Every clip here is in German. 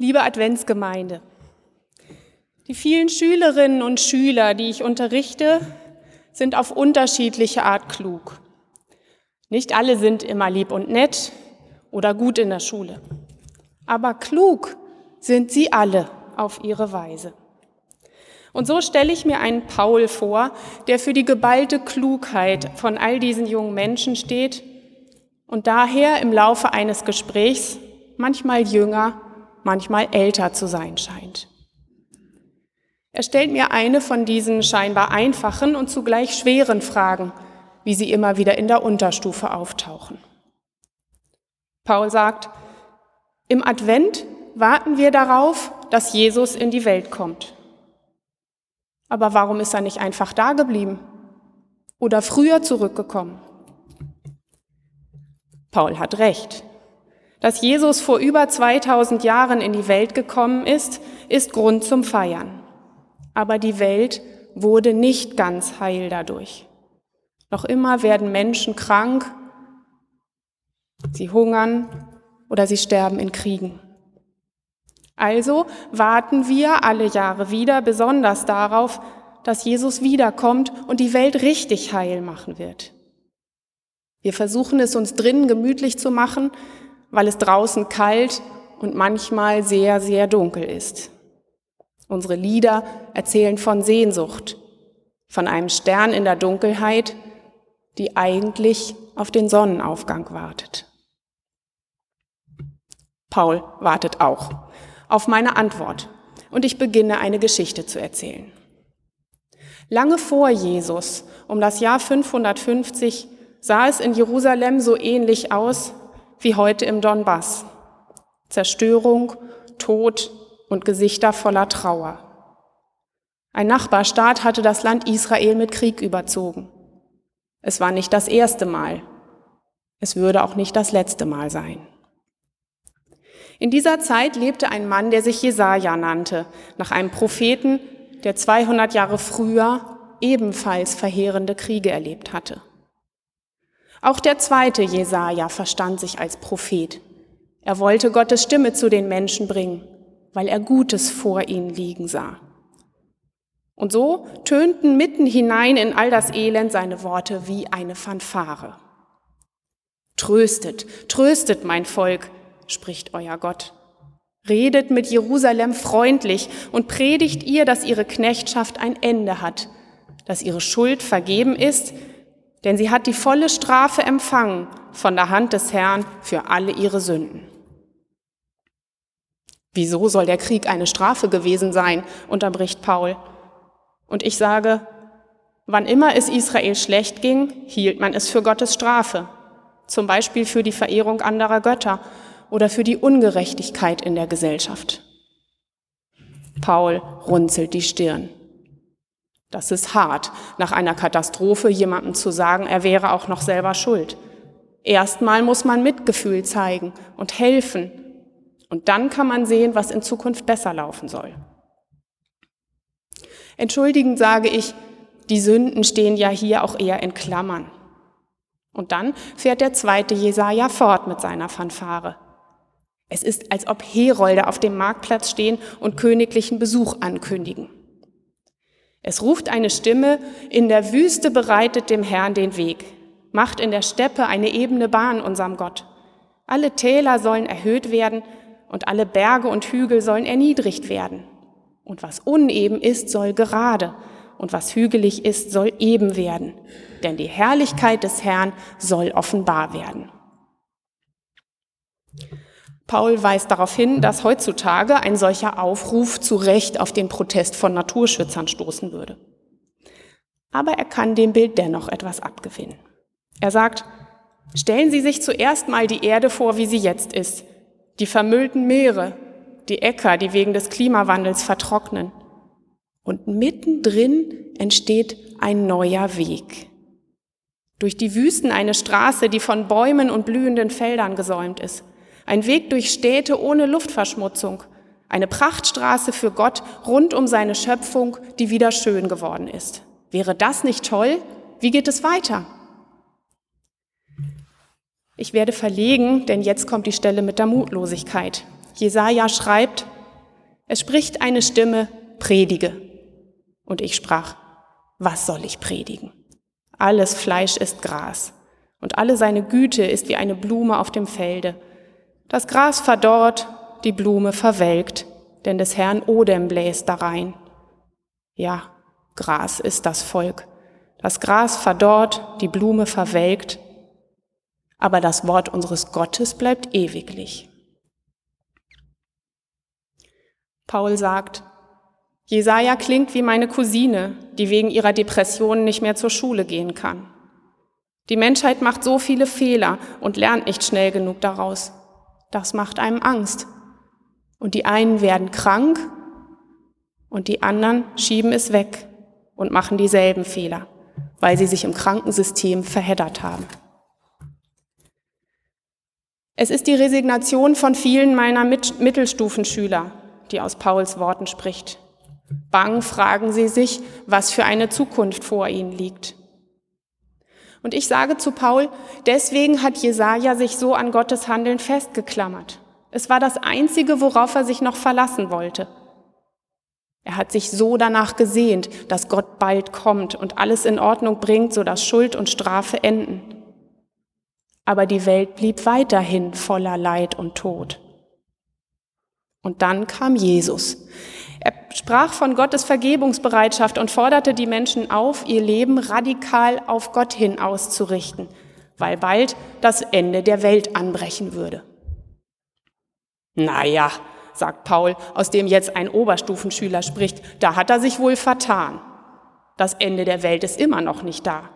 Liebe Adventsgemeinde, die vielen Schülerinnen und Schüler, die ich unterrichte, sind auf unterschiedliche Art klug. Nicht alle sind immer lieb und nett oder gut in der Schule. Aber klug sind sie alle auf ihre Weise. Und so stelle ich mir einen Paul vor, der für die geballte Klugheit von all diesen jungen Menschen steht und daher im Laufe eines Gesprächs manchmal jünger, manchmal älter zu sein scheint. Er stellt mir eine von diesen scheinbar einfachen und zugleich schweren Fragen, wie sie immer wieder in der Unterstufe auftauchen. Paul sagt, im Advent warten wir darauf, dass Jesus in die Welt kommt. Aber warum ist er nicht einfach da geblieben oder früher zurückgekommen? Paul hat recht. Dass Jesus vor über 2000 Jahren in die Welt gekommen ist, ist Grund zum Feiern. Aber die Welt wurde nicht ganz heil dadurch. Noch immer werden Menschen krank, sie hungern oder sie sterben in Kriegen. Also warten wir alle Jahre wieder besonders darauf, dass Jesus wiederkommt und die Welt richtig heil machen wird. Wir versuchen es uns drinnen gemütlich zu machen, weil es draußen kalt und manchmal sehr, sehr dunkel ist. Unsere Lieder erzählen von Sehnsucht, von einem Stern in der Dunkelheit, die eigentlich auf den Sonnenaufgang wartet. Paul wartet auch auf meine Antwort und ich beginne eine Geschichte zu erzählen. Lange vor Jesus, um das Jahr 550, sah es in Jerusalem so ähnlich aus wie heute im Donbass. Zerstörung, Tod und Gesichter voller Trauer. Ein Nachbarstaat hatte das Land Israel mit Krieg überzogen. Es war nicht das erste Mal. Es würde auch nicht das letzte Mal sein. In dieser Zeit lebte ein Mann, der sich Jesaja nannte, nach einem Propheten, der 200 Jahre früher ebenfalls verheerende Kriege erlebt hatte. Auch der zweite Jesaja verstand sich als Prophet. Er wollte Gottes Stimme zu den Menschen bringen, weil er Gutes vor ihnen liegen sah. Und so tönten mitten hinein in all das Elend seine Worte wie eine Fanfare. Tröstet, tröstet mein Volk, spricht euer Gott. Redet mit Jerusalem freundlich und predigt ihr, dass ihre Knechtschaft ein Ende hat, dass ihre Schuld vergeben ist, denn sie hat die volle Strafe empfangen von der Hand des Herrn für alle ihre Sünden. Wieso soll der Krieg eine Strafe gewesen sein, unterbricht Paul. Und ich sage, wann immer es Israel schlecht ging, hielt man es für Gottes Strafe, zum Beispiel für die Verehrung anderer Götter oder für die Ungerechtigkeit in der Gesellschaft. Paul runzelt die Stirn. Das ist hart, nach einer Katastrophe jemandem zu sagen, er wäre auch noch selber schuld. Erstmal muss man Mitgefühl zeigen und helfen. Und dann kann man sehen, was in Zukunft besser laufen soll. Entschuldigend sage ich, die Sünden stehen ja hier auch eher in Klammern. Und dann fährt der zweite Jesaja fort mit seiner Fanfare. Es ist, als ob Herolde auf dem Marktplatz stehen und königlichen Besuch ankündigen. Es ruft eine Stimme, in der Wüste bereitet dem Herrn den Weg, macht in der Steppe eine ebene Bahn unserem Gott. Alle Täler sollen erhöht werden und alle Berge und Hügel sollen erniedrigt werden. Und was uneben ist, soll gerade, und was hügelig ist, soll eben werden. Denn die Herrlichkeit des Herrn soll offenbar werden. Paul weist darauf hin, dass heutzutage ein solcher Aufruf zu Recht auf den Protest von Naturschützern stoßen würde. Aber er kann dem Bild dennoch etwas abgewinnen. Er sagt, stellen Sie sich zuerst mal die Erde vor, wie sie jetzt ist. Die vermüllten Meere, die Äcker, die wegen des Klimawandels vertrocknen. Und mittendrin entsteht ein neuer Weg. Durch die Wüsten eine Straße, die von Bäumen und blühenden Feldern gesäumt ist. Ein Weg durch Städte ohne Luftverschmutzung. Eine Prachtstraße für Gott rund um seine Schöpfung, die wieder schön geworden ist. Wäre das nicht toll? Wie geht es weiter? Ich werde verlegen, denn jetzt kommt die Stelle mit der Mutlosigkeit. Jesaja schreibt, es spricht eine Stimme, predige. Und ich sprach, was soll ich predigen? Alles Fleisch ist Gras und alle seine Güte ist wie eine Blume auf dem Felde. Das Gras verdorrt, die Blume verwelkt, denn des Herrn Odem bläst darein. Ja, Gras ist das Volk. Das Gras verdorrt, die Blume verwelkt, aber das Wort unseres Gottes bleibt ewiglich. Paul sagt, Jesaja klingt wie meine Cousine, die wegen ihrer Depressionen nicht mehr zur Schule gehen kann. Die Menschheit macht so viele Fehler und lernt nicht schnell genug daraus. Das macht einem Angst. Und die einen werden krank und die anderen schieben es weg und machen dieselben Fehler, weil sie sich im Krankensystem verheddert haben. Es ist die Resignation von vielen meiner Mittelstufenschüler, die aus Pauls Worten spricht. Bang fragen sie sich, was für eine Zukunft vor ihnen liegt. Und ich sage zu Paul, deswegen hat Jesaja sich so an Gottes Handeln festgeklammert. Es war das einzige, worauf er sich noch verlassen wollte. Er hat sich so danach gesehnt, dass Gott bald kommt und alles in Ordnung bringt, sodass Schuld und Strafe enden. Aber die Welt blieb weiterhin voller Leid und Tod. Und dann kam Jesus. Er sprach von Gottes Vergebungsbereitschaft und forderte die Menschen auf, ihr Leben radikal auf Gott hin auszurichten, weil bald das Ende der Welt anbrechen würde. Naja, sagt Paul, aus dem jetzt ein Oberstufenschüler spricht, da hat er sich wohl vertan. Das Ende der Welt ist immer noch nicht da.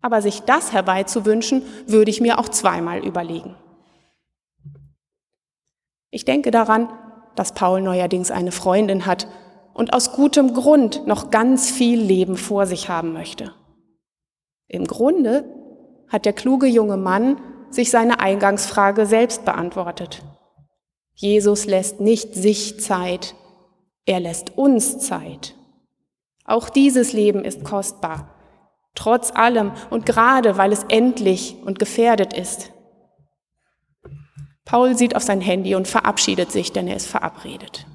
Aber sich das herbeizuwünschen, würde ich mir auch zweimal überlegen. Ich denke daran, dass Paul neuerdings eine Freundin hat und aus gutem Grund noch ganz viel Leben vor sich haben möchte. Im Grunde hat der kluge junge Mann sich seine Eingangsfrage selbst beantwortet. Jesus lässt nicht sich Zeit, er lässt uns Zeit. Auch dieses Leben ist kostbar, trotz allem und gerade weil es endlich und gefährdet ist. Paul sieht auf sein Handy und verabschiedet sich, denn er ist verabredet.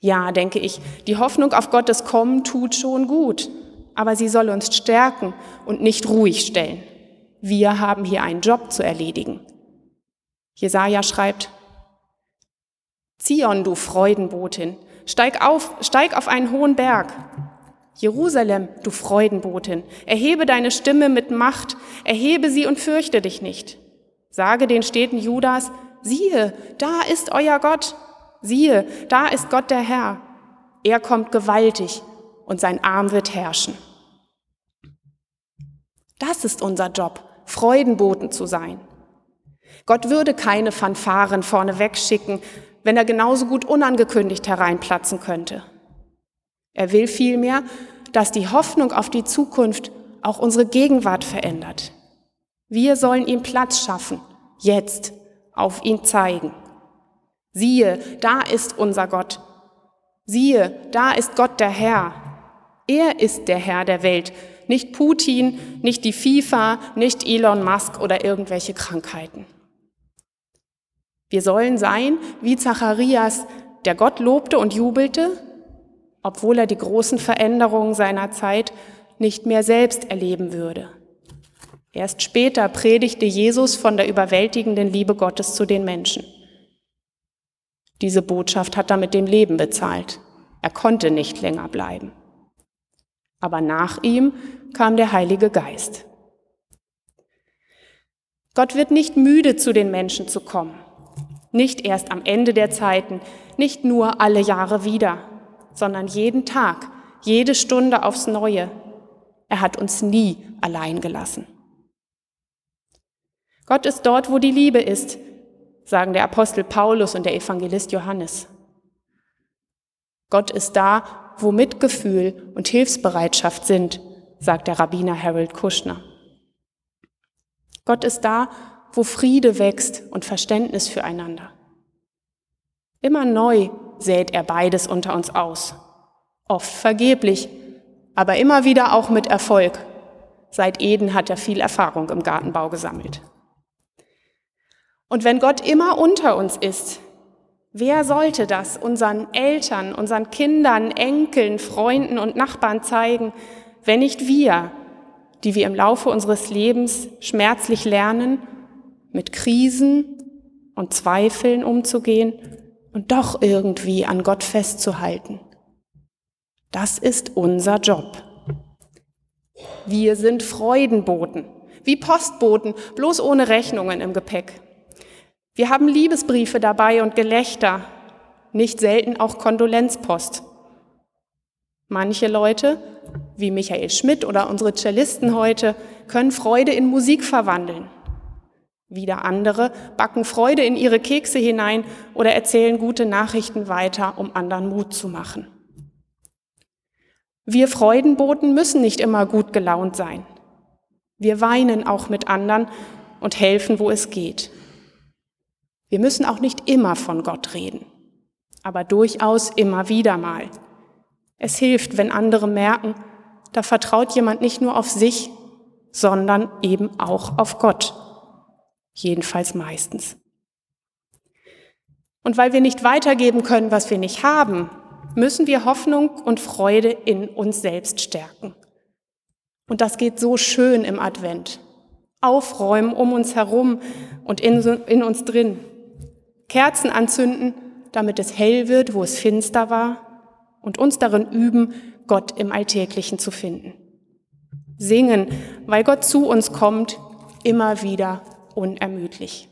Ja, denke ich, die Hoffnung auf Gottes Kommen tut schon gut, aber sie soll uns stärken und nicht ruhig stellen. Wir haben hier einen Job zu erledigen. Jesaja schreibt, Zion, du Freudenbotin, steig auf, steig auf einen hohen Berg. Jerusalem, du Freudenbotin, erhebe deine Stimme mit Macht, erhebe sie und fürchte dich nicht. Sage den Städten Judas, siehe, da ist euer Gott, siehe, da ist Gott der Herr. Er kommt gewaltig und sein Arm wird herrschen. Das ist unser Job, Freudenboten zu sein. Gott würde keine Fanfaren vorne wegschicken, wenn er genauso gut unangekündigt hereinplatzen könnte. Er will vielmehr, dass die Hoffnung auf die Zukunft auch unsere Gegenwart verändert. Wir sollen ihm Platz schaffen, jetzt, auf ihn zeigen. Siehe, da ist unser Gott. Siehe, da ist Gott der Herr. Er ist der Herr der Welt, nicht Putin, nicht die FIFA, nicht Elon Musk oder irgendwelche Krankheiten. Wir sollen sein wie Zacharias, der Gott lobte und jubelte, obwohl er die großen Veränderungen seiner Zeit nicht mehr selbst erleben würde. Erst später predigte Jesus von der überwältigenden Liebe Gottes zu den Menschen. Diese Botschaft hat er mit dem Leben bezahlt. Er konnte nicht länger bleiben. Aber nach ihm kam der Heilige Geist. Gott wird nicht müde, zu den Menschen zu kommen. Nicht erst am Ende der Zeiten, nicht nur alle Jahre wieder, sondern jeden Tag, jede Stunde aufs Neue. Er hat uns nie allein gelassen. Gott ist dort, wo die Liebe ist, sagen der Apostel Paulus und der Evangelist Johannes. Gott ist da, wo Mitgefühl und Hilfsbereitschaft sind, sagt der Rabbiner Harold Kushner. Gott ist da, wo Friede wächst und Verständnis füreinander. Immer neu sät er beides unter uns aus, oft vergeblich, aber immer wieder auch mit Erfolg. Seit Eden hat er viel Erfahrung im Gartenbau gesammelt. Und wenn Gott immer unter uns ist, wer sollte das unseren Eltern, unseren Kindern, Enkeln, Freunden und Nachbarn zeigen, wenn nicht wir, die wir im Laufe unseres Lebens schmerzlich lernen, mit Krisen und Zweifeln umzugehen und doch irgendwie an Gott festzuhalten. Das ist unser Job. Wir sind Freudenboten, wie Postboten, bloß ohne Rechnungen im Gepäck. Wir haben Liebesbriefe dabei und Gelächter, nicht selten auch Kondolenzpost. Manche Leute, wie Michael Schmidt oder unsere Cellisten heute, können Freude in Musik verwandeln. Wieder andere backen Freude in ihre Kekse hinein oder erzählen gute Nachrichten weiter, um anderen Mut zu machen. Wir Freudenboten müssen nicht immer gut gelaunt sein. Wir weinen auch mit anderen und helfen, wo es geht. Wir müssen auch nicht immer von Gott reden, aber durchaus immer wieder mal. Es hilft, wenn andere merken, da vertraut jemand nicht nur auf sich, sondern eben auch auf Gott. Jedenfalls meistens. Und weil wir nicht weitergeben können, was wir nicht haben, müssen wir Hoffnung und Freude in uns selbst stärken. Und das geht so schön im Advent. Aufräumen um uns herum und in, in uns drin. Kerzen anzünden, damit es hell wird, wo es finster war. Und uns darin üben, Gott im Alltäglichen zu finden. Singen, weil Gott zu uns kommt, immer wieder unermüdlich.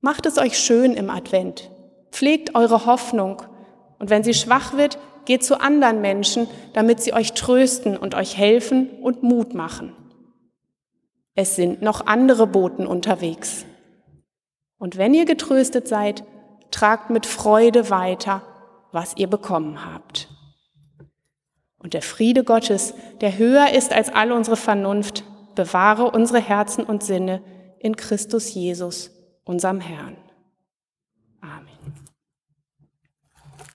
Macht es euch schön im Advent. Pflegt eure Hoffnung. Und wenn sie schwach wird, geht zu anderen Menschen, damit sie euch trösten und euch helfen und Mut machen. Es sind noch andere Boten unterwegs. Und wenn ihr getröstet seid, tragt mit Freude weiter, was ihr bekommen habt. Und der Friede Gottes, der höher ist als all unsere Vernunft, bewahre unsere Herzen und Sinne in Christus Jesus, unserem Herrn. Amen.